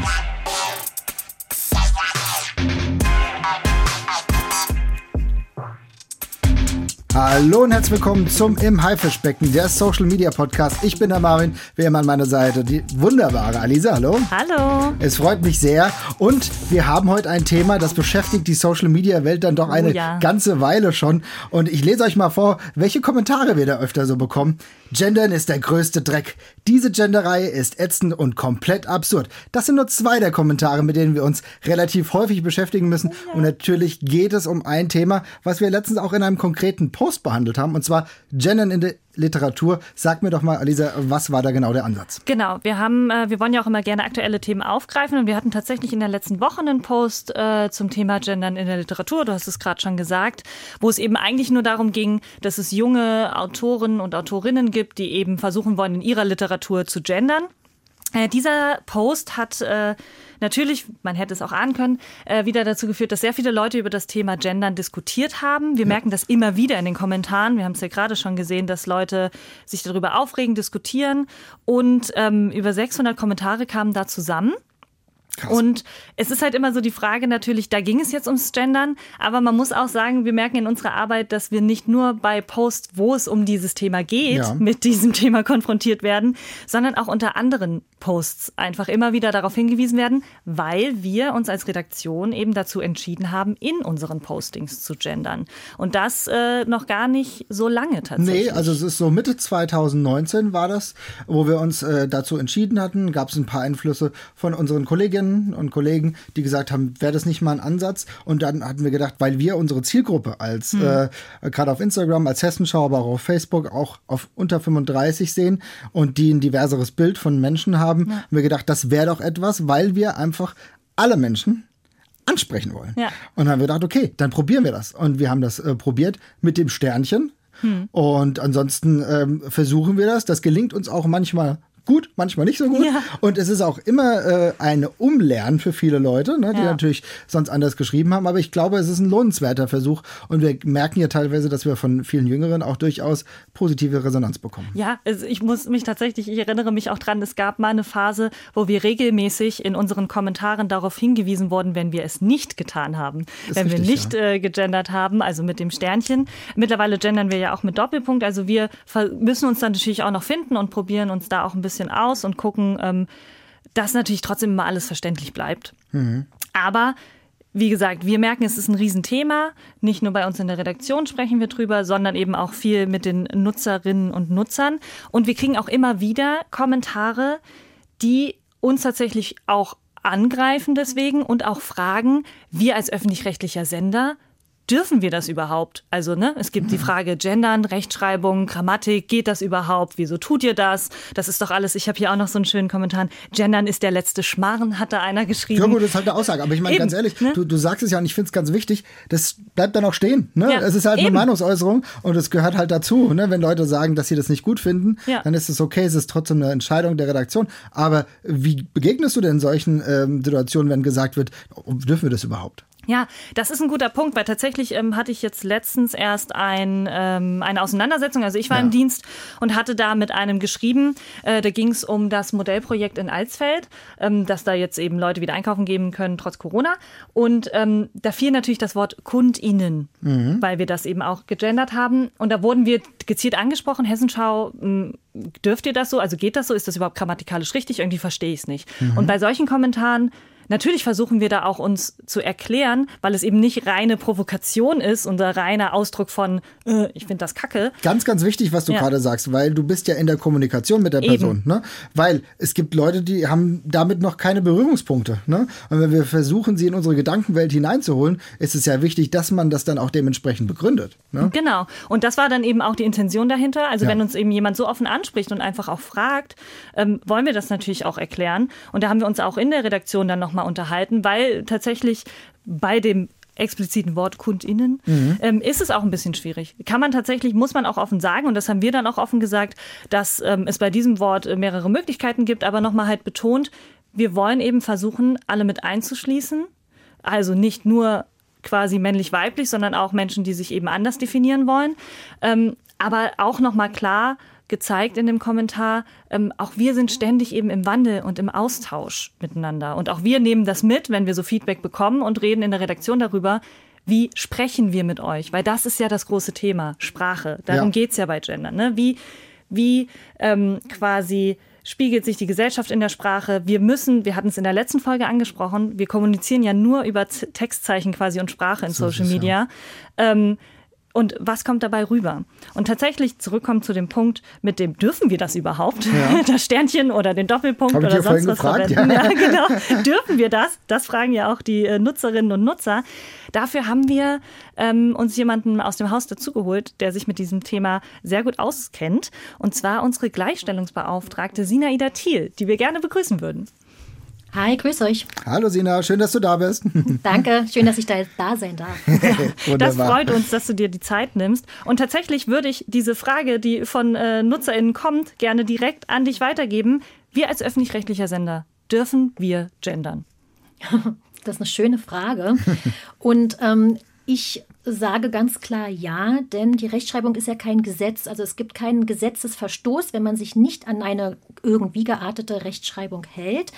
Bye. Hallo und herzlich willkommen zum Im Haifischbecken, der Social Media Podcast. Ich bin der Marvin, wie immer an meiner Seite die wunderbare Alisa. Hallo. Hallo. Es freut mich sehr. Und wir haben heute ein Thema, das beschäftigt die Social Media Welt dann doch eine oh ja. ganze Weile schon. Und ich lese euch mal vor, welche Kommentare wir da öfter so bekommen. Gendern ist der größte Dreck. Diese Genderei ist ätzend und komplett absurd. Das sind nur zwei der Kommentare, mit denen wir uns relativ häufig beschäftigen müssen. Oh ja. Und natürlich geht es um ein Thema, was wir letztens auch in einem konkreten Post behandelt haben, und zwar Gendern in der Literatur. Sag mir doch mal, Alisa, was war da genau der Ansatz? Genau, wir haben, äh, wir wollen ja auch immer gerne aktuelle Themen aufgreifen und wir hatten tatsächlich in der letzten Woche einen Post äh, zum Thema Gendern in der Literatur, du hast es gerade schon gesagt, wo es eben eigentlich nur darum ging, dass es junge Autoren und Autorinnen gibt, die eben versuchen wollen, in ihrer Literatur zu gendern. Äh, dieser Post hat äh, natürlich, man hätte es auch ahnen können, äh, wieder dazu geführt, dass sehr viele Leute über das Thema Gendern diskutiert haben. Wir ja. merken das immer wieder in den Kommentaren. Wir haben es ja gerade schon gesehen, dass Leute sich darüber aufregen, diskutieren. Und ähm, über 600 Kommentare kamen da zusammen. Krass. Und es ist halt immer so die Frage natürlich, da ging es jetzt ums Gendern, aber man muss auch sagen, wir merken in unserer Arbeit, dass wir nicht nur bei Posts, wo es um dieses Thema geht, ja. mit diesem Thema konfrontiert werden, sondern auch unter anderen Posts einfach immer wieder darauf hingewiesen werden, weil wir uns als Redaktion eben dazu entschieden haben, in unseren Postings zu gendern. Und das äh, noch gar nicht so lange tatsächlich. Nee, also es ist so Mitte 2019 war das, wo wir uns äh, dazu entschieden hatten, gab es ein paar Einflüsse von unseren Kolleginnen Kolleginnen und Kollegen, die gesagt haben, wäre das nicht mal ein Ansatz? Und dann hatten wir gedacht, weil wir unsere Zielgruppe als, mhm. äh, gerade auf Instagram, als Hessenschau, aber auch auf Facebook, auch auf unter 35 sehen und die ein diverseres Bild von Menschen haben, ja. haben wir gedacht, das wäre doch etwas, weil wir einfach alle Menschen ansprechen wollen. Ja. Und dann haben wir gedacht, okay, dann probieren wir das. Und wir haben das äh, probiert mit dem Sternchen. Hm. Und ansonsten ähm, versuchen wir das. Das gelingt uns auch manchmal gut, manchmal nicht so gut. Ja. Und es ist auch immer äh, eine Umlernen für viele Leute, ne, die ja. natürlich sonst anders geschrieben haben. Aber ich glaube, es ist ein lohnenswerter Versuch. Und wir merken ja teilweise, dass wir von vielen Jüngeren auch durchaus positive Resonanz bekommen. Ja, also ich muss mich tatsächlich, ich erinnere mich auch dran, es gab mal eine Phase, wo wir regelmäßig in unseren Kommentaren darauf hingewiesen wurden, wenn wir es nicht getan haben. Wenn richtig, wir nicht ja. äh, gegendert haben, also mit dem Sternchen. Mittlerweile gendern wir ja auch mit Doppelpunkt. Also wir müssen uns dann natürlich auch noch finden und probieren uns da auch ein bisschen bisschen aus und gucken, ähm, dass natürlich trotzdem immer alles verständlich bleibt. Mhm. Aber wie gesagt, wir merken, es ist ein Riesenthema. Nicht nur bei uns in der Redaktion sprechen wir drüber, sondern eben auch viel mit den Nutzerinnen und Nutzern. Und wir kriegen auch immer wieder Kommentare, die uns tatsächlich auch angreifen deswegen und auch fragen, wir als öffentlich-rechtlicher Sender, dürfen wir das überhaupt? Also, ne, es gibt die mhm. Frage Gendern, Rechtschreibung, Grammatik, geht das überhaupt? Wieso tut ihr das? Das ist doch alles. Ich habe hier auch noch so einen schönen Kommentar. Gendern ist der letzte Schmarren, hat da einer geschrieben. Ja, gut, das ist halt eine Aussage. Aber ich meine, ganz ehrlich, ne? du, du sagst es ja und ich finde es ganz wichtig, das bleibt dann auch stehen. Ne? Ja, es ist halt eben. eine Meinungsäußerung und es gehört halt dazu. Ne? Wenn Leute sagen, dass sie das nicht gut finden, ja. dann ist es okay, es ist trotzdem eine Entscheidung der Redaktion. Aber wie begegnest du denn solchen ähm, Situationen, wenn gesagt wird, dürfen wir das überhaupt? Ja, das ist ein guter Punkt, weil tatsächlich ähm, hatte ich jetzt letztens erst ein, ähm, eine Auseinandersetzung. Also ich war ja. im Dienst und hatte da mit einem geschrieben. Äh, da ging es um das Modellprojekt in Alsfeld, ähm, dass da jetzt eben Leute wieder einkaufen geben können trotz Corona. Und ähm, da fiel natürlich das Wort KundInnen, mhm. weil wir das eben auch gegendert haben. Und da wurden wir gezielt angesprochen, Hessenschau, hm, dürft ihr das so? Also geht das so? Ist das überhaupt grammatikalisch richtig? Irgendwie verstehe ich es nicht. Mhm. Und bei solchen Kommentaren Natürlich versuchen wir da auch uns zu erklären, weil es eben nicht reine Provokation ist, unser reiner Ausdruck von, äh, ich finde das kacke. Ganz, ganz wichtig, was du ja. gerade sagst, weil du bist ja in der Kommunikation mit der Person. Ne? Weil es gibt Leute, die haben damit noch keine Berührungspunkte. Ne? Und wenn wir versuchen, sie in unsere Gedankenwelt hineinzuholen, ist es ja wichtig, dass man das dann auch dementsprechend begründet. Ne? Genau. Und das war dann eben auch die Intention dahinter. Also ja. wenn uns eben jemand so offen anspricht und einfach auch fragt, ähm, wollen wir das natürlich auch erklären. Und da haben wir uns auch in der Redaktion dann nochmal unterhalten, weil tatsächlich bei dem expliziten Wort KundInnen, mhm. ähm, ist es auch ein bisschen schwierig. Kann man tatsächlich, muss man auch offen sagen, und das haben wir dann auch offen gesagt, dass ähm, es bei diesem Wort äh, mehrere Möglichkeiten gibt, aber nochmal halt betont, wir wollen eben versuchen, alle mit einzuschließen. Also nicht nur quasi männlich-weiblich, sondern auch Menschen, die sich eben anders definieren wollen. Ähm, aber auch nochmal klar gezeigt in dem Kommentar, ähm, auch wir sind ständig eben im Wandel und im Austausch miteinander. Und auch wir nehmen das mit, wenn wir so Feedback bekommen und reden in der Redaktion darüber, wie sprechen wir mit euch? Weil das ist ja das große Thema, Sprache. Darum ja. geht's ja bei Gender. Ne? Wie, wie ähm, quasi spiegelt sich die Gesellschaft in der Sprache. Wir müssen, wir hatten es in der letzten Folge angesprochen, wir kommunizieren ja nur über Textzeichen quasi und Sprache in so Social Media. Ja. Ähm, und was kommt dabei rüber? Und tatsächlich zurückkommen zu dem Punkt, mit dem dürfen wir das überhaupt? Ja. Das Sternchen oder den Doppelpunkt Hab oder sonst was gefragt, verwenden. Ja. ja. genau. dürfen wir das? Das fragen ja auch die äh, Nutzerinnen und Nutzer. Dafür haben wir ähm, uns jemanden aus dem Haus dazugeholt, der sich mit diesem Thema sehr gut auskennt. Und zwar unsere Gleichstellungsbeauftragte Sina Ida Thiel, die wir gerne begrüßen würden. Hi, grüß euch. Hallo Sina, schön, dass du da bist. Danke, schön, dass ich da, da sein darf. Das freut uns, dass du dir die Zeit nimmst. Und tatsächlich würde ich diese Frage, die von äh, NutzerInnen kommt, gerne direkt an dich weitergeben. Wir als öffentlich-rechtlicher Sender, dürfen wir gendern? Das ist eine schöne Frage. Und ähm, ich sage ganz klar ja, denn die Rechtschreibung ist ja kein Gesetz. Also es gibt keinen Gesetzesverstoß, wenn man sich nicht an eine irgendwie geartete Rechtschreibung hält.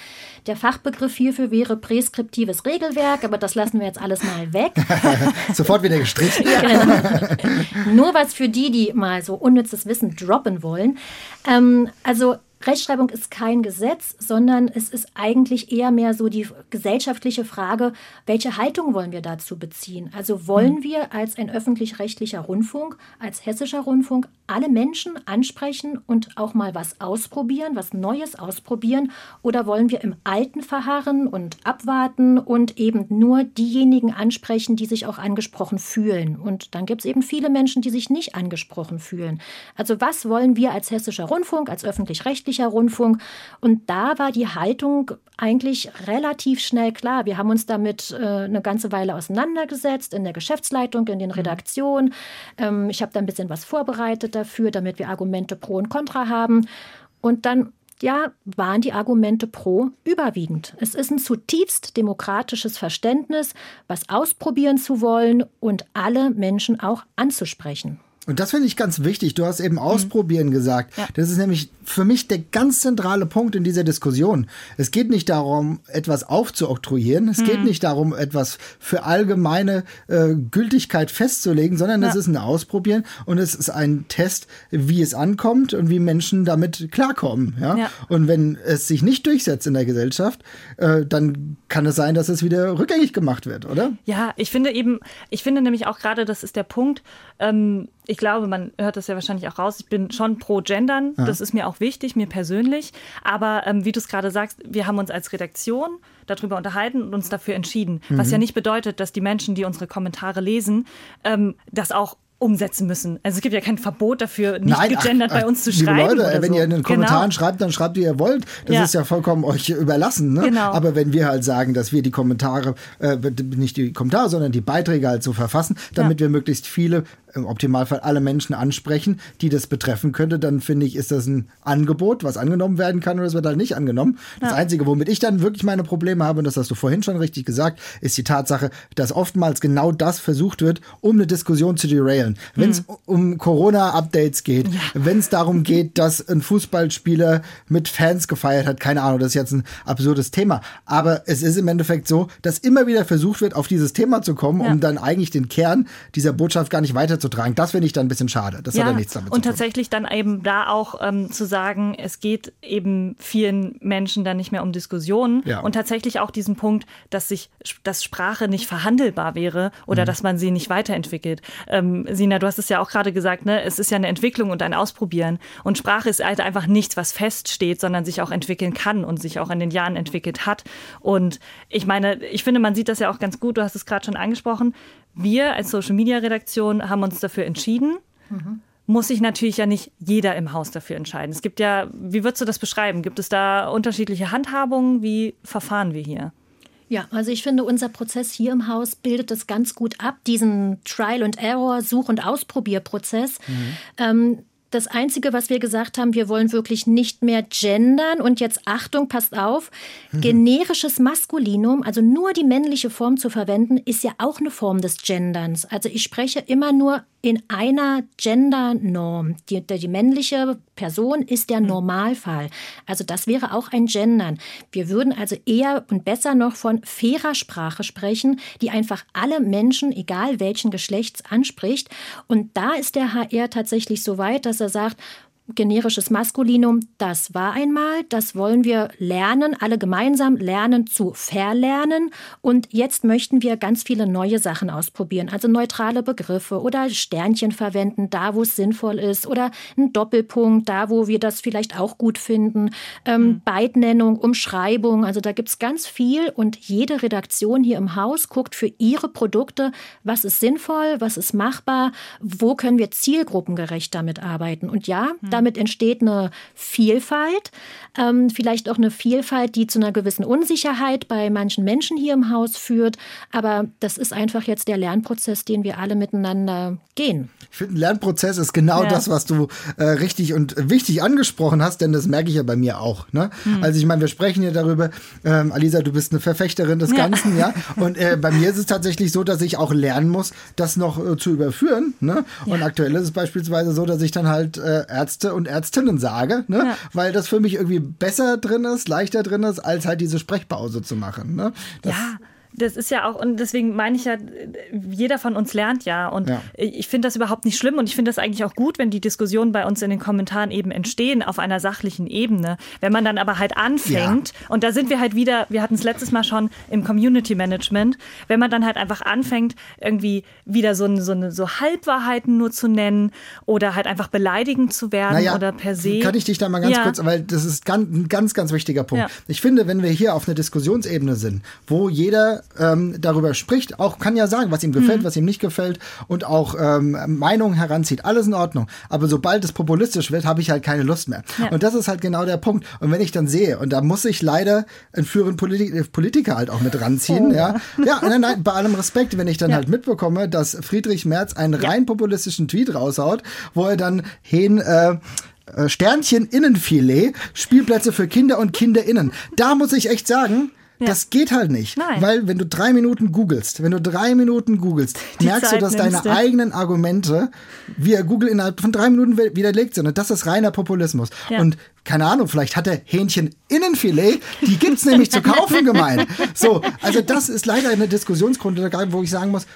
Der Fachbegriff hierfür wäre präskriptives Regelwerk, aber das lassen wir jetzt alles mal weg. Sofort wieder gestrichen. Ja, genau. Nur was für die, die mal so unnützes Wissen droppen wollen. Ähm, also Rechtschreibung ist kein Gesetz, sondern es ist eigentlich eher mehr so die gesellschaftliche Frage, welche Haltung wollen wir dazu beziehen? Also wollen hm. wir als ein öffentlich-rechtlicher Rundfunk, als hessischer Rundfunk alle Menschen ansprechen und auch mal was ausprobieren, was Neues ausprobieren? Oder wollen wir im Alten verharren und abwarten und eben nur diejenigen ansprechen, die sich auch angesprochen fühlen? Und dann gibt es eben viele Menschen, die sich nicht angesprochen fühlen. Also was wollen wir als hessischer Rundfunk, als öffentlich-rechtlicher Rundfunk? Und da war die Haltung eigentlich relativ schnell klar. Wir haben uns damit äh, eine ganze Weile auseinandergesetzt in der Geschäftsleitung, in den mhm. Redaktionen. Ähm, ich habe da ein bisschen was vorbereitet dafür, damit wir Argumente pro und contra haben. Und dann ja, waren die Argumente pro überwiegend. Es ist ein zutiefst demokratisches Verständnis, was ausprobieren zu wollen und alle Menschen auch anzusprechen. Und das finde ich ganz wichtig. Du hast eben ausprobieren mhm. gesagt. Ja. Das ist nämlich für mich der ganz zentrale Punkt in dieser Diskussion. Es geht nicht darum, etwas aufzuoktroyieren. Es mhm. geht nicht darum, etwas für allgemeine äh, Gültigkeit festzulegen, sondern ja. es ist ein Ausprobieren und es ist ein Test, wie es ankommt und wie Menschen damit klarkommen. Ja? ja. Und wenn es sich nicht durchsetzt in der Gesellschaft, äh, dann kann es sein, dass es wieder rückgängig gemacht wird, oder? Ja, ich finde eben, ich finde nämlich auch gerade, das ist der Punkt, ähm, ich glaube, man hört das ja wahrscheinlich auch raus. Ich bin schon pro Gendern. Ja. Das ist mir auch wichtig, mir persönlich. Aber ähm, wie du es gerade sagst, wir haben uns als Redaktion darüber unterhalten und uns dafür entschieden. Mhm. Was ja nicht bedeutet, dass die Menschen, die unsere Kommentare lesen, ähm, das auch umsetzen müssen. Also es gibt ja kein Verbot dafür, nicht Nein, gegendert ach, bei uns zu schreiben. Leute, wenn so. ihr in den Kommentaren genau. schreibt, dann schreibt, wie ihr wollt. Das ja. ist ja vollkommen euch überlassen. Ne? Genau. Aber wenn wir halt sagen, dass wir die Kommentare, äh, nicht die Kommentare, sondern die Beiträge halt so verfassen, damit ja. wir möglichst viele im Optimalfall alle Menschen ansprechen, die das betreffen könnte, dann finde ich, ist das ein Angebot, was angenommen werden kann oder es wird halt nicht angenommen. Das ja. Einzige, womit ich dann wirklich meine Probleme habe, und das hast du vorhin schon richtig gesagt, ist die Tatsache, dass oftmals genau das versucht wird, um eine Diskussion zu derailen. Wenn es mhm. um Corona-Updates geht, ja. wenn es darum geht, dass ein Fußballspieler mit Fans gefeiert hat, keine Ahnung, das ist jetzt ein absurdes Thema. Aber es ist im Endeffekt so, dass immer wieder versucht wird, auf dieses Thema zu kommen, ja. um dann eigentlich den Kern dieser Botschaft gar nicht weiter beizutragen. Das finde ich dann ein bisschen schade. Das ja, hat ja nichts damit zu tun. Und tatsächlich dann eben da auch ähm, zu sagen, es geht eben vielen Menschen dann nicht mehr um Diskussionen ja. und tatsächlich auch diesen Punkt, dass sich, dass Sprache nicht verhandelbar wäre oder mhm. dass man sie nicht weiterentwickelt. Ähm, Sina, du hast es ja auch gerade gesagt, ne? es ist ja eine Entwicklung und ein Ausprobieren. Und Sprache ist halt einfach nichts, was feststeht, sondern sich auch entwickeln kann und sich auch in den Jahren entwickelt hat. Und ich meine, ich finde, man sieht das ja auch ganz gut, du hast es gerade schon angesprochen, wir als Social Media Redaktion haben uns dafür entschieden. Mhm. Muss sich natürlich ja nicht jeder im Haus dafür entscheiden. Es gibt ja, wie würdest du das beschreiben? Gibt es da unterschiedliche Handhabungen? Wie verfahren wir hier? Ja, also ich finde, unser Prozess hier im Haus bildet das ganz gut ab, diesen Trial and Error, Such- und Ausprobierprozess. Mhm. Ähm, das Einzige, was wir gesagt haben, wir wollen wirklich nicht mehr gendern. Und jetzt Achtung, passt auf, mhm. generisches Maskulinum, also nur die männliche Form zu verwenden, ist ja auch eine Form des Genderns. Also ich spreche immer nur in einer Gendernorm. Die, die männliche Person ist der hm. Normalfall. Also das wäre auch ein Gendern. Wir würden also eher und besser noch von fairer Sprache sprechen, die einfach alle Menschen, egal welchen Geschlechts, anspricht. Und da ist der HR tatsächlich so weit, dass er sagt, generisches Maskulinum, das war einmal, das wollen wir lernen, alle gemeinsam lernen zu verlernen. Und jetzt möchten wir ganz viele neue Sachen ausprobieren, also neutrale Begriffe oder Sternchen verwenden, da wo es sinnvoll ist, oder ein Doppelpunkt, da wo wir das vielleicht auch gut finden, ähm, mhm. Beidnennung, Umschreibung, also da gibt es ganz viel. Und jede Redaktion hier im Haus guckt für ihre Produkte, was ist sinnvoll, was ist machbar, wo können wir zielgruppengerecht damit arbeiten. Und ja, mhm damit entsteht eine Vielfalt, ähm, vielleicht auch eine Vielfalt, die zu einer gewissen Unsicherheit bei manchen Menschen hier im Haus führt. Aber das ist einfach jetzt der Lernprozess, den wir alle miteinander gehen. Ich finde, ein Lernprozess ist genau ja. das, was du äh, richtig und wichtig angesprochen hast, denn das merke ich ja bei mir auch. Ne? Mhm. Also ich meine, wir sprechen ja darüber, ähm, Alisa, du bist eine Verfechterin des Ganzen, ja. ja? Und äh, bei mir ist es tatsächlich so, dass ich auch lernen muss, das noch äh, zu überführen. Ne? Und ja. aktuell ist es beispielsweise so, dass ich dann halt äh, Ärzte Ärzte und Ärztinnen sage, ne? Ja. weil das für mich irgendwie besser drin ist, leichter drin ist, als halt diese Sprechpause zu machen. Ne? Das ja das ist ja auch, und deswegen meine ich ja, jeder von uns lernt ja. Und ja. ich finde das überhaupt nicht schlimm und ich finde das eigentlich auch gut, wenn die Diskussionen bei uns in den Kommentaren eben entstehen auf einer sachlichen Ebene. Wenn man dann aber halt anfängt, ja. und da sind wir halt wieder, wir hatten es letztes Mal schon im Community Management, wenn man dann halt einfach anfängt, irgendwie wieder so, so, eine, so Halbwahrheiten nur zu nennen oder halt einfach beleidigend zu werden naja, oder per se. Kann ich dich da mal ganz ja. kurz, weil das ist ganz, ein ganz, ganz wichtiger Punkt. Ich finde, wenn wir hier auf einer Diskussionsebene sind, wo jeder ähm, darüber spricht, auch kann ja sagen, was ihm gefällt, mhm. was ihm nicht gefällt und auch ähm, Meinungen heranzieht. Alles in Ordnung. Aber sobald es populistisch wird, habe ich halt keine Lust mehr. Ja. Und das ist halt genau der Punkt. Und wenn ich dann sehe, und da muss ich leider einen führenden Polit Politiker halt auch mit ranziehen, oh. ja. Ja, nein, nein, bei allem Respekt, wenn ich dann ja. halt mitbekomme, dass Friedrich Merz einen ja. rein populistischen Tweet raushaut, wo er dann hin, äh, äh Sternchen Innenfilet, Spielplätze für Kinder und KinderInnen. Da muss ich echt sagen, ja. Das geht halt nicht. Nein. Weil wenn du drei Minuten googelst, wenn du drei Minuten googelst, Die merkst Zeit du, dass deine eigenen Argumente via Google innerhalb von drei Minuten widerlegt sind. Und das ist reiner Populismus. Ja. Und keine Ahnung, vielleicht hat er Hähnchen Innenfilet, die gibt's nämlich zu kaufen gemeint. So, also das ist leider eine Diskussionsgrundlage, wo ich sagen muss,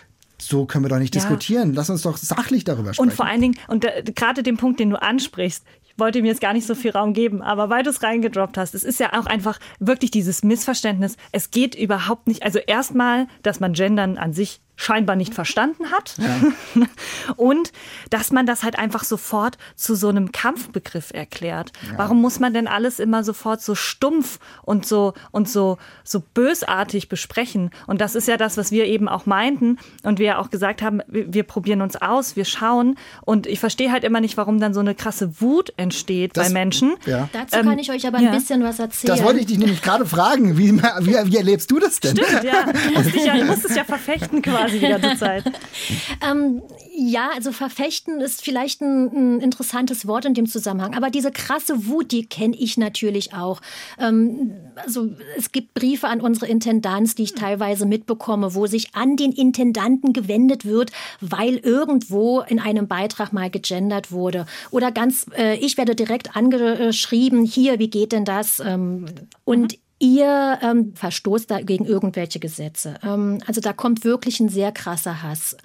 so können wir doch nicht ja. diskutieren. Lass uns doch sachlich darüber sprechen. Und vor allen Dingen, und gerade den Punkt, den du ansprichst, wollte ihm jetzt gar nicht so viel Raum geben, aber weil du es reingedroppt hast, es ist ja auch einfach wirklich dieses Missverständnis. Es geht überhaupt nicht, also erstmal, dass man Gendern an sich scheinbar nicht verstanden hat. Ja. Und dass man das halt einfach sofort zu so einem Kampfbegriff erklärt. Ja. Warum muss man denn alles immer sofort so stumpf und so und so so bösartig besprechen? Und das ist ja das, was wir eben auch meinten und wir auch gesagt haben, wir, wir probieren uns aus, wir schauen und ich verstehe halt immer nicht, warum dann so eine krasse Wut entsteht das, bei Menschen. Ja. Dazu kann ähm, ich euch aber ein bisschen was erzählen. Das wollte ich dich nämlich gerade fragen. Wie, wie, wie erlebst du das denn? Stimmt, ja. Du musst, dich ja, du musst es ja verfechten quasi quasi die ganze Zeit. ähm, ja, also verfechten ist vielleicht ein, ein, interessantes Wort in dem Zusammenhang. Aber diese krasse Wut, die kenne ich natürlich auch. Ähm, also es gibt Briefe an unsere Intendanz, die ich teilweise mitbekomme, wo sich an den Intendanten gewendet wird, weil irgendwo in einem Beitrag mal gegendert wurde. Oder ganz, äh, ich werde direkt angeschrieben, hier, wie geht denn das? Ähm, und mhm ihr ähm, verstoßt da gegen irgendwelche Gesetze. Ähm, also da kommt wirklich ein sehr krasser Hass.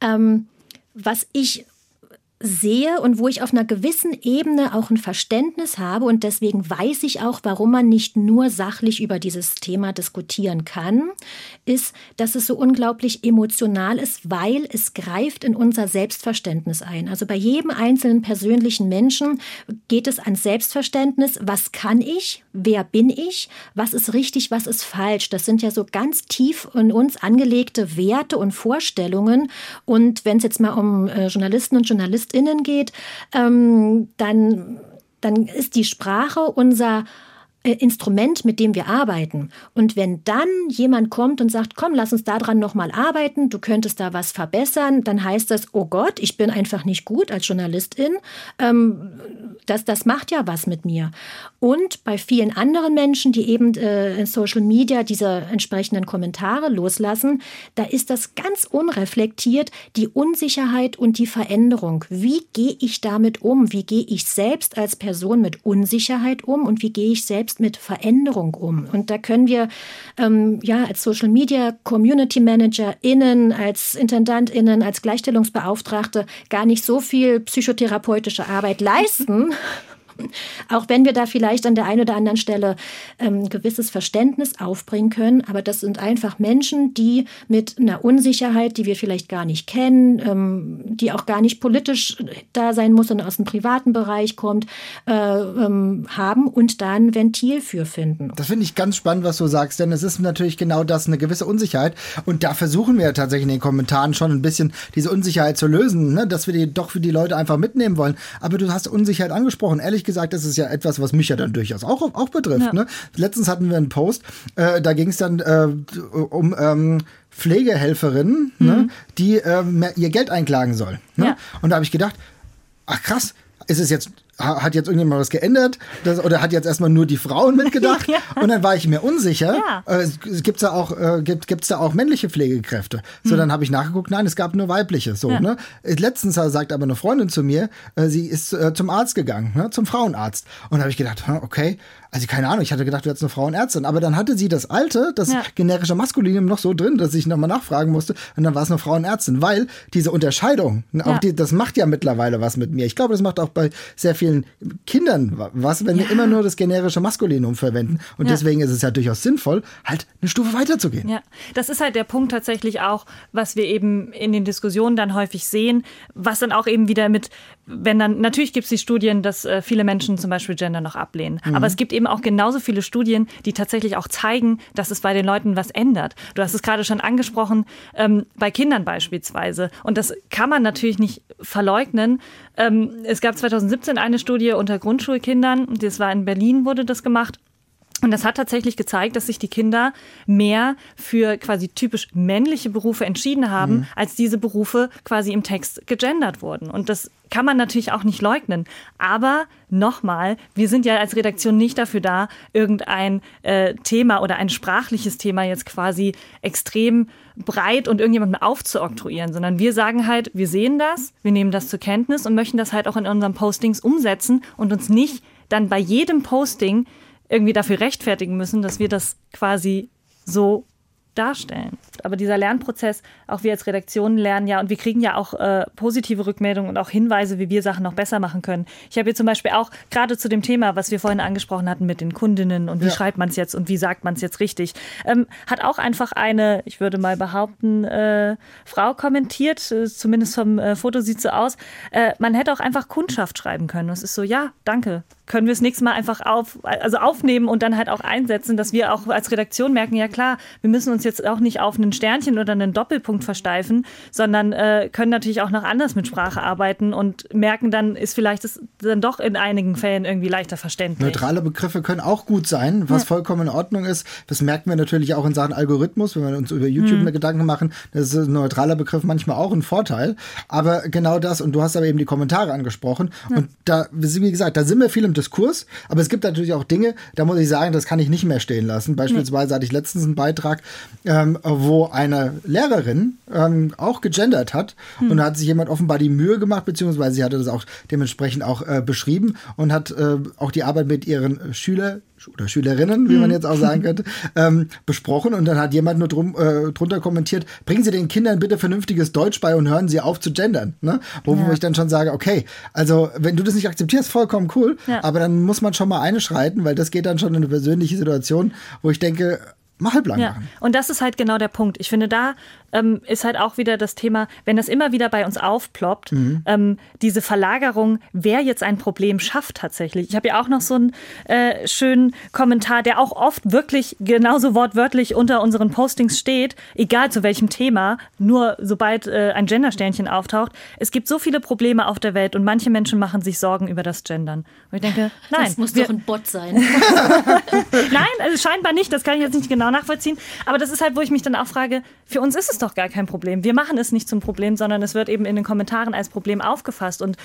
Ähm, was ich sehe und wo ich auf einer gewissen Ebene auch ein Verständnis habe und deswegen weiß ich auch, warum man nicht nur sachlich über dieses Thema diskutieren kann, ist, dass es so unglaublich emotional ist, weil es greift in unser Selbstverständnis ein. Also bei jedem einzelnen persönlichen Menschen geht es an Selbstverständnis. Was kann ich? Wer bin ich? Was ist richtig? Was ist falsch? Das sind ja so ganz tief in uns angelegte Werte und Vorstellungen. Und wenn es jetzt mal um äh, Journalisten und Journalisten JuristInnen geht, ähm, dann, dann ist die Sprache unser Instrument, mit dem wir arbeiten. Und wenn dann jemand kommt und sagt, komm, lass uns daran nochmal arbeiten, du könntest da was verbessern, dann heißt das, oh Gott, ich bin einfach nicht gut als Journalistin. Ähm, das, das macht ja was mit mir. Und bei vielen anderen Menschen, die eben äh, in Social Media diese entsprechenden Kommentare loslassen, da ist das ganz unreflektiert, die Unsicherheit und die Veränderung. Wie gehe ich damit um? Wie gehe ich selbst als Person mit Unsicherheit um und wie gehe ich selbst mit Veränderung um? Und da können wir ähm, ja als Social Media Community Manager innen, als IntendantInnen, als Gleichstellungsbeauftragte gar nicht so viel psychotherapeutische Arbeit leisten. Auch wenn wir da vielleicht an der einen oder anderen Stelle ähm, gewisses Verständnis aufbringen können, aber das sind einfach Menschen, die mit einer Unsicherheit, die wir vielleicht gar nicht kennen, ähm, die auch gar nicht politisch da sein muss und aus dem privaten Bereich kommt, äh, ähm, haben und da ein Ventil für finden. Das finde ich ganz spannend, was du sagst, denn es ist natürlich genau das, eine gewisse Unsicherheit. Und da versuchen wir ja tatsächlich in den Kommentaren schon ein bisschen diese Unsicherheit zu lösen, ne? dass wir die doch für die Leute einfach mitnehmen wollen. Aber du hast Unsicherheit angesprochen. Ehrlich gesagt, das ist ja etwas, was mich ja dann durchaus auch, auch betrifft. Ja. Ne? Letztens hatten wir einen Post, äh, da ging es dann äh, um ähm, Pflegehelferinnen, ne, mhm. ne, die äh, ihr Geld einklagen sollen. Ne? Ja. Und da habe ich gedacht, ach krass, ist es jetzt hat jetzt irgendjemand was geändert das, oder hat jetzt erstmal nur die Frauen mitgedacht ja. und dann war ich mir unsicher. Ja. Äh, gibt's da auch äh, gibt gibt's da auch männliche Pflegekräfte? So hm. dann habe ich nachgeguckt, nein, es gab nur weibliche. So ja. ne. Letztens sagt aber eine Freundin zu mir, äh, sie ist äh, zum Arzt gegangen, ne, zum Frauenarzt und habe ich gedacht, okay, also keine Ahnung, ich hatte gedacht, du hättest eine Frauenärztin, aber dann hatte sie das alte, das ja. generische Maskulinum noch so drin, dass ich nochmal nachfragen musste und dann war es eine Frauenärztin, weil diese Unterscheidung, ne, auch die, das macht ja mittlerweile was mit mir. Ich glaube, das macht auch bei sehr vielen Kindern was, wenn ja. wir immer nur das generische Maskulinum verwenden und ja. deswegen ist es ja durchaus sinnvoll, halt eine Stufe weiterzugehen. Ja, das ist halt der Punkt tatsächlich auch, was wir eben in den Diskussionen dann häufig sehen, was dann auch eben wieder mit, wenn dann, natürlich gibt es die Studien, dass äh, viele Menschen zum Beispiel Gender noch ablehnen, mhm. aber es gibt eben auch genauso viele Studien, die tatsächlich auch zeigen, dass es bei den Leuten was ändert. Du hast es gerade schon angesprochen, ähm, bei Kindern beispielsweise. Und das kann man natürlich nicht verleugnen. Ähm, es gab 2017 eine Studie unter Grundschulkindern, das war in Berlin, wurde das gemacht. Und das hat tatsächlich gezeigt, dass sich die Kinder mehr für quasi typisch männliche Berufe entschieden haben, mhm. als diese Berufe quasi im Text gegendert wurden. Und das kann man natürlich auch nicht leugnen. Aber nochmal, wir sind ja als Redaktion nicht dafür da, irgendein äh, Thema oder ein sprachliches Thema jetzt quasi extrem breit und irgendjemandem aufzuoktroyieren, sondern wir sagen halt, wir sehen das, wir nehmen das zur Kenntnis und möchten das halt auch in unseren Postings umsetzen und uns nicht dann bei jedem Posting irgendwie dafür rechtfertigen müssen, dass wir das quasi so darstellen. Aber dieser Lernprozess, auch wir als Redaktion lernen ja und wir kriegen ja auch äh, positive Rückmeldungen und auch Hinweise, wie wir Sachen noch besser machen können. Ich habe hier zum Beispiel auch gerade zu dem Thema, was wir vorhin angesprochen hatten mit den Kundinnen und wie ja. schreibt man es jetzt und wie sagt man es jetzt richtig, ähm, hat auch einfach eine, ich würde mal behaupten, äh, Frau kommentiert, äh, zumindest vom äh, Foto sieht so aus, äh, man hätte auch einfach Kundschaft schreiben können. Und es ist so, ja, danke, können wir es nächstes Mal einfach auf, also aufnehmen und dann halt auch einsetzen, dass wir auch als Redaktion merken, ja klar, wir müssen uns jetzt auch nicht auf einen Sternchen oder einen Doppelpunkt versteifen, sondern äh, können natürlich auch noch anders mit Sprache arbeiten und merken dann, ist vielleicht das dann doch in einigen Fällen irgendwie leichter verständlich. Neutrale Begriffe können auch gut sein, was ja. vollkommen in Ordnung ist. Das merken wir natürlich auch in Sachen Algorithmus, wenn wir uns über YouTube hm. Gedanken machen. Das ist ein neutraler Begriff manchmal auch ein Vorteil. Aber genau das, und du hast aber eben die Kommentare angesprochen. Ja. Und da, wie gesagt, da sind wir viel im Diskurs, aber es gibt natürlich auch Dinge, da muss ich sagen, das kann ich nicht mehr stehen lassen. Beispielsweise hatte ich letztens einen Beitrag, ähm, wo eine Lehrerin ähm, auch gegendert hat hm. und da hat sich jemand offenbar die Mühe gemacht, beziehungsweise sie hatte das auch dementsprechend auch äh, beschrieben und hat äh, auch die Arbeit mit ihren Schüler oder Schülerinnen, wie man hm. jetzt auch sagen könnte, ähm, besprochen und dann hat jemand nur drum, äh, drunter kommentiert, bringen Sie den Kindern bitte vernünftiges Deutsch bei und hören Sie auf zu gendern. Ne? Wo, ja. wo ich dann schon sage, okay, also wenn du das nicht akzeptierst, vollkommen cool, ja. aber dann muss man schon mal einschreiten, weil das geht dann schon in eine persönliche Situation, wo ich denke, mal halblang Ja, machen. und das ist halt genau der Punkt. Ich finde, da ähm, ist halt auch wieder das Thema, wenn das immer wieder bei uns aufploppt, Mhm. ähm, diese Verlagerung, wer jetzt ein Problem schafft tatsächlich. Ich habe ja auch noch so einen äh, schönen Kommentar, der auch oft wirklich genauso wortwörtlich unter unseren Postings steht, egal zu welchem Thema, nur sobald äh, ein Gendersternchen auftaucht. Es gibt so viele Probleme auf der Welt und manche Menschen machen sich Sorgen über das Gendern. Und ich denke, nein, das muss wir, doch ein Bot sein. Nein, also scheinbar nicht, das kann ich jetzt nicht genau nachvollziehen. Aber das ist halt, wo ich mich dann auch frage, für uns ist es doch gar kein Problem. Wir machen es nicht zum Problem, sondern es wird eben in den Kommentaren als Problem aufgefasst. Und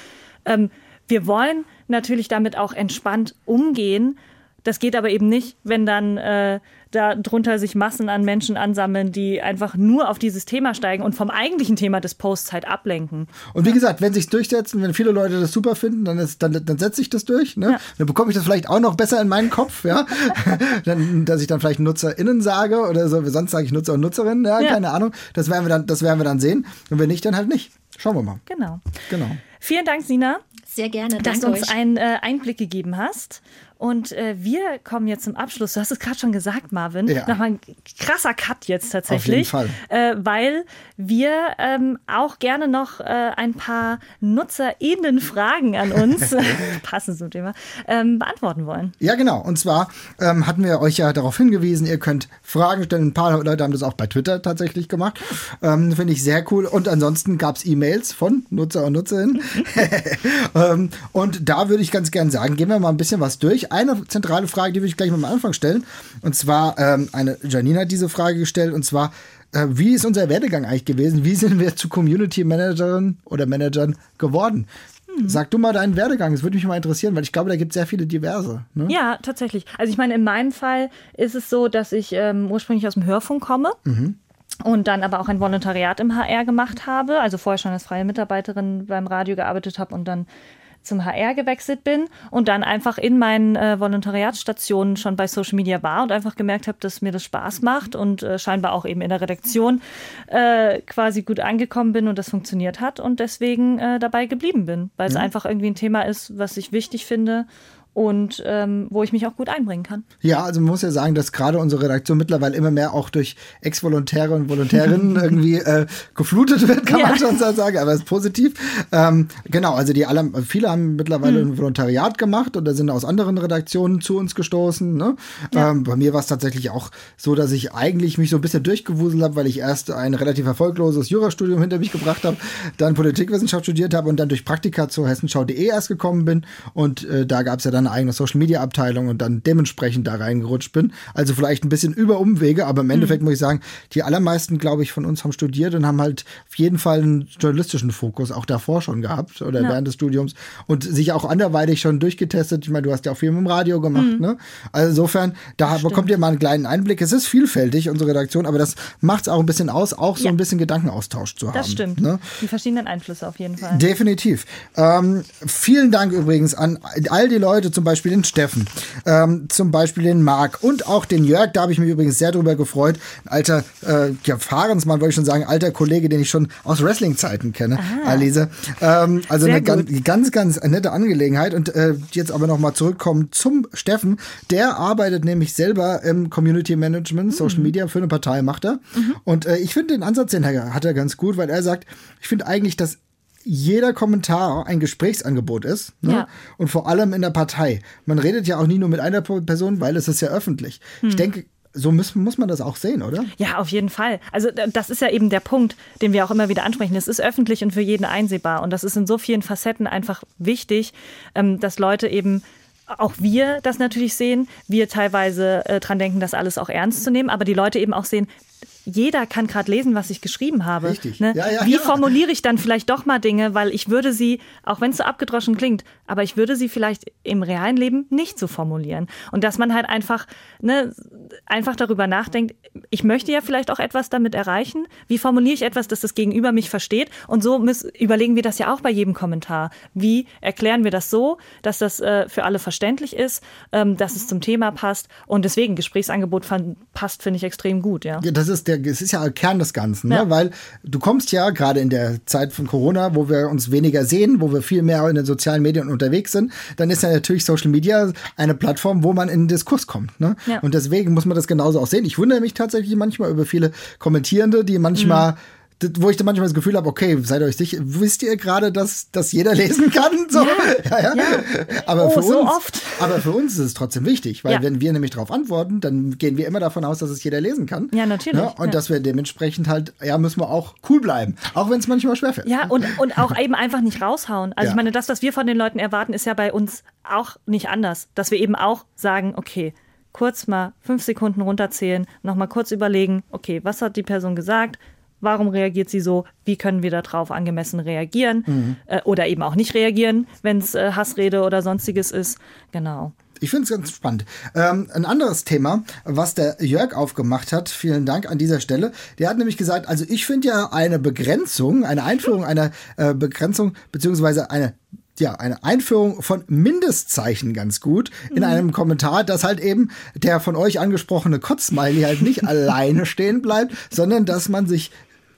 ähm, wir wollen natürlich damit auch entspannt umgehen. Das geht aber eben nicht, wenn dann äh, da drunter sich Massen an Menschen ansammeln, die einfach nur auf dieses Thema steigen und vom eigentlichen Thema des Posts halt ablenken. Und wie gesagt, wenn sich durchsetzen, wenn viele Leute das super finden, dann, ist, dann, dann setze ich das durch. Ne? Ja. Dann bekomme ich das vielleicht auch noch besser in meinen Kopf, ja. dann, dass ich dann vielleicht NutzerInnen sage oder so, sonst sage ich Nutzer und Nutzerinnen, ja, Ja. keine Ahnung. Das werden wir dann, das werden wir dann sehen. Und wenn nicht, dann halt nicht. Schauen wir mal. Genau. Genau. Vielen Dank, Sina. Sehr gerne, dass du uns euch. einen äh, Einblick gegeben hast. Und äh, wir kommen jetzt zum Abschluss. Du hast es gerade schon gesagt, Marvin. Ja. Nochmal ein krasser Cut jetzt tatsächlich. Auf jeden Äh, weil wir ähm, auch gerne noch äh, ein paar NutzerInnen-Fragen an uns, passend zum Thema, ähm, beantworten wollen. Ja, genau. Und zwar ähm, hatten wir euch ja darauf hingewiesen, ihr könnt Fragen stellen. Ein paar Leute haben das auch bei Twitter tatsächlich gemacht. Ähm, Finde ich sehr cool. Und ansonsten gab es E-Mails von Nutzer und Nutzerinnen. ähm, und da würde ich ganz gern sagen, gehen wir mal ein bisschen was durch. Eine zentrale Frage, die würde ich gleich mal am Anfang stellen. Und zwar, ähm, eine Janina hat diese Frage gestellt. Und zwar, äh, wie ist unser Werdegang eigentlich gewesen? Wie sind wir zu Community Managerin oder Managern geworden? Sag du mal deinen Werdegang, das würde mich mal interessieren, weil ich glaube, da gibt es sehr viele diverse. Ne? Ja, tatsächlich. Also ich meine, in meinem Fall ist es so, dass ich ähm, ursprünglich aus dem Hörfunk komme. Und dann aber auch ein Volontariat im HR gemacht habe, also vorher schon als freie Mitarbeiterin beim Radio gearbeitet habe und dann zum HR gewechselt bin und dann einfach in meinen äh, Volontariatsstationen schon bei Social Media war und einfach gemerkt habe, dass mir das Spaß macht und äh, scheinbar auch eben in der Redaktion äh, quasi gut angekommen bin und das funktioniert hat und deswegen äh, dabei geblieben bin, weil es einfach irgendwie ein Thema ist, was ich wichtig finde und ähm, wo ich mich auch gut einbringen kann. Ja, also man muss ja sagen, dass gerade unsere Redaktion mittlerweile immer mehr auch durch Ex-Volontäre und Volontärinnen irgendwie äh, geflutet wird, kann man Ja. schon so sagen, aber ist positiv. Ähm, genau, also die alle, viele haben mittlerweile Hm. ein Volontariat gemacht oder sind aus anderen Redaktionen zu uns gestoßen. Ne? Ähm, bei mir war es tatsächlich auch so, dass ich eigentlich mich so ein bisschen durchgewuselt habe, weil ich erst ein relativ erfolgloses Jurastudium hinter mich gebracht habe, dann Politikwissenschaft studiert habe und dann durch Praktika zur hessenschau.de erst gekommen bin und äh, da gab es ja dann eine eigene Social Media Abteilung und dann dementsprechend da reingerutscht bin. Also vielleicht ein bisschen über Umwege, aber im Endeffekt muss ich sagen, die allermeisten, glaube ich, von uns haben studiert und haben halt auf jeden Fall einen journalistischen Fokus auch davor schon gehabt oder Ja. während des Studiums und sich auch anderweitig schon durchgetestet. Ich meine, du hast ja auch viel mit dem Radio gemacht, ne? Also insofern, da bekommt ihr mal einen kleinen Einblick. Es ist vielfältig, unsere Redaktion, aber das macht es auch ein bisschen aus, auch so Ja. ein bisschen Gedankenaustausch zu haben. Das stimmt. Ne? Die verschiedenen Einflüsse auf jeden Fall. Definitiv. Ähm, vielen Dank übrigens an all die Leute, zum Beispiel den Steffen, ähm, zum Beispiel den Marc und auch den Jörg. Da habe ich mich übrigens sehr drüber gefreut. Ein alter äh, ja, Fahrensmann, wollte ich schon sagen, alter Kollege, den ich schon aus Wrestling-Zeiten kenne, Alise. Ähm, also Sehr eine ganz, ganz, ganz nette Angelegenheit. Und äh, jetzt aber nochmal zurückkommen zum Steffen. Der arbeitet nämlich selber im Community Management, Social Mhm. Media für eine Partei macht er. Und äh, ich finde den Ansatz, den hat er ganz gut, weil er sagt, ich finde eigentlich, dass jeder Kommentar ein Gesprächsangebot ist. Ne? Ja. Und vor allem in der Partei. Man redet ja auch nie nur mit einer Person, weil es ist ja öffentlich. Hm. Ich denke, so muss, muss man das auch sehen, oder? Ja, auf jeden Fall. Also das ist ja eben der Punkt, den wir auch immer wieder ansprechen. Es ist öffentlich und für jeden einsehbar. Und das ist in so vielen Facetten einfach wichtig, ähm, dass Leute eben auch wir das natürlich sehen, wir teilweise äh, dran denken, das alles auch ernst zu nehmen, aber die Leute eben auch sehen, jeder kann gerade lesen, was ich geschrieben habe. Richtig. Ne? Ja, ja, Wie ja. formuliere ich dann vielleicht doch mal Dinge, weil ich würde sie, auch wenn es so abgedroschen klingt, aber ich würde sie vielleicht im realen Leben nicht so formulieren. Und dass man halt einfach, ne, einfach darüber nachdenkt, ich möchte ja vielleicht auch etwas damit erreichen. Wie formuliere ich etwas, dass das Gegenüber mich versteht? Und so müssen, überlegen wir das ja auch bei jedem Kommentar. Wie erklären wir das so, dass das äh, für alle verständlich ist, ähm, dass es zum Thema passt? Und deswegen, Gesprächsangebot fan- passt, finde ich extrem gut, ja. Ja, das ist der, es ist ja Kern des Ganzen, ne? weil du kommst ja gerade in der Zeit von Corona, wo wir uns weniger sehen, wo wir viel mehr in den sozialen Medien unterwegs sind, dann ist ja natürlich Social Media eine Plattform, wo man in den Diskurs kommt. Ne? Ja. Und deswegen muss man das genauso auch sehen. Ich wundere mich tatsächlich manchmal über viele Kommentierende, die manchmal mhm wo ich dann manchmal das Gefühl habe, okay, seid euch sicher, wisst ihr gerade, dass, dass jeder lesen kann? So? Ja, ja, ja. Aber, oh, für so uns, oft. aber für uns ist es trotzdem wichtig, weil wenn wir nämlich darauf antworten, dann gehen wir immer davon aus, dass es jeder lesen kann. Ja, natürlich. Ne? Und dass wir dementsprechend halt, ja, müssen wir auch cool bleiben, auch wenn es manchmal schwerfällt. Ja, und, und auch eben einfach nicht raushauen. Also ich meine, das, was wir von den Leuten erwarten, ist ja bei uns auch nicht anders. Dass wir eben auch sagen, okay, kurz mal fünf Sekunden runterzählen, nochmal kurz überlegen, okay, was hat die Person gesagt? Warum reagiert sie so? Wie können wir darauf angemessen reagieren? Mhm. Äh, oder eben auch nicht reagieren, wenn es äh, Hassrede oder sonstiges ist. Genau. Ich finde es ganz spannend. Ähm, ein anderes Thema, was der Jörg aufgemacht hat, vielen Dank an dieser Stelle. Der hat nämlich gesagt, also ich finde ja eine Begrenzung, eine Einführung einer äh, Begrenzung, beziehungsweise eine ja, eine Einführung von Mindestzeichen ganz gut in mhm. einem Kommentar, dass halt eben der von euch angesprochene Kotzsmiley halt nicht alleine stehen bleibt, sondern dass man sich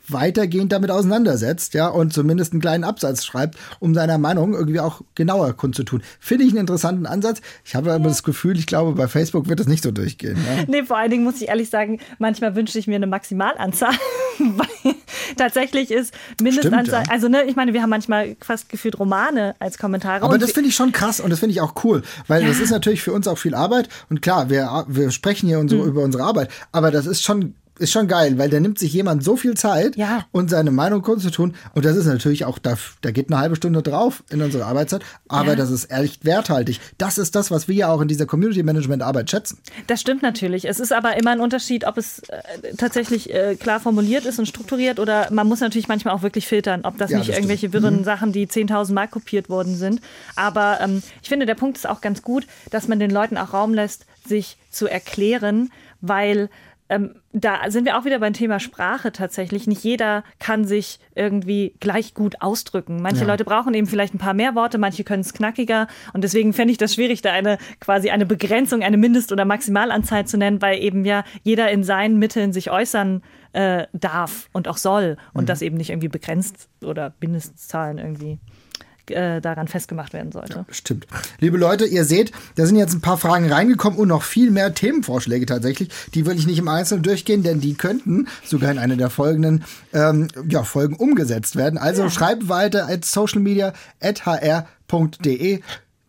weitergehend damit auseinandersetzt, ja, und zumindest einen kleinen Absatz schreibt, um seiner Meinung irgendwie auch genauer kundzutun. Finde ich einen interessanten Ansatz. Ich habe aber das Gefühl, ich glaube, bei Facebook wird es nicht so durchgehen. Ja? Nee, vor allen Dingen muss ich ehrlich sagen, manchmal wünsche ich mir eine Maximalanzahl, weil tatsächlich ist Mindestanzahl, Stimmt, ja. also ne, ich meine, wir haben manchmal fast gefühlt Romane als Kommentare. Aber das finde ich schon krass und das finde ich auch cool, weil ja. das ist natürlich für uns auch viel Arbeit und klar, wir, wir sprechen hier unsere, mhm. über unsere Arbeit, aber das ist schon ist schon geil, weil da nimmt sich jemand so viel Zeit, ja. und seine Meinung kundzutun. Und das ist natürlich auch, da, da geht eine halbe Stunde drauf in unsere Arbeitszeit, aber ja. das ist ehrlich werthaltig. Das ist das, was wir ja auch in dieser Community Management Arbeit schätzen. Das stimmt natürlich. Es ist aber immer ein Unterschied, ob es äh, tatsächlich äh, klar formuliert ist und strukturiert oder man muss natürlich manchmal auch wirklich filtern, ob das ja, nicht das irgendwelche stimmt. wirren mhm. Sachen, die 10.000 Mal kopiert worden sind. Aber ähm, ich finde, der Punkt ist auch ganz gut, dass man den Leuten auch Raum lässt, sich zu erklären, weil ähm, da sind wir auch wieder beim Thema Sprache tatsächlich. Nicht jeder kann sich irgendwie gleich gut ausdrücken. Manche ja. Leute brauchen eben vielleicht ein paar mehr Worte, manche können es knackiger. Und deswegen fände ich das schwierig, da eine quasi eine Begrenzung, eine Mindest- oder Maximalanzahl zu nennen, weil eben ja jeder in seinen Mitteln sich äußern äh, darf und auch soll und mhm. das eben nicht irgendwie begrenzt oder Mindestzahlen irgendwie äh, daran festgemacht werden sollte. Ja, stimmt. Liebe Leute, ihr seht, da sind jetzt ein paar Fragen reingekommen und noch viel mehr Themenvorschläge tatsächlich. Die will ich nicht im Einzelnen durchgehen, denn die könnten sogar in einer der folgenden ähm, ja, Folgen umgesetzt werden. Also ja. schreibt weiter at socialmedia.hr.de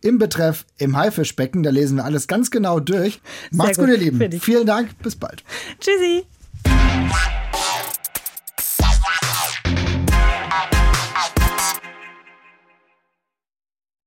im Betreff im Haifischbecken. Da lesen wir alles ganz genau durch. Macht's gut, gut ihr Lieben. Vielen Dank. Bis bald. Tschüssi.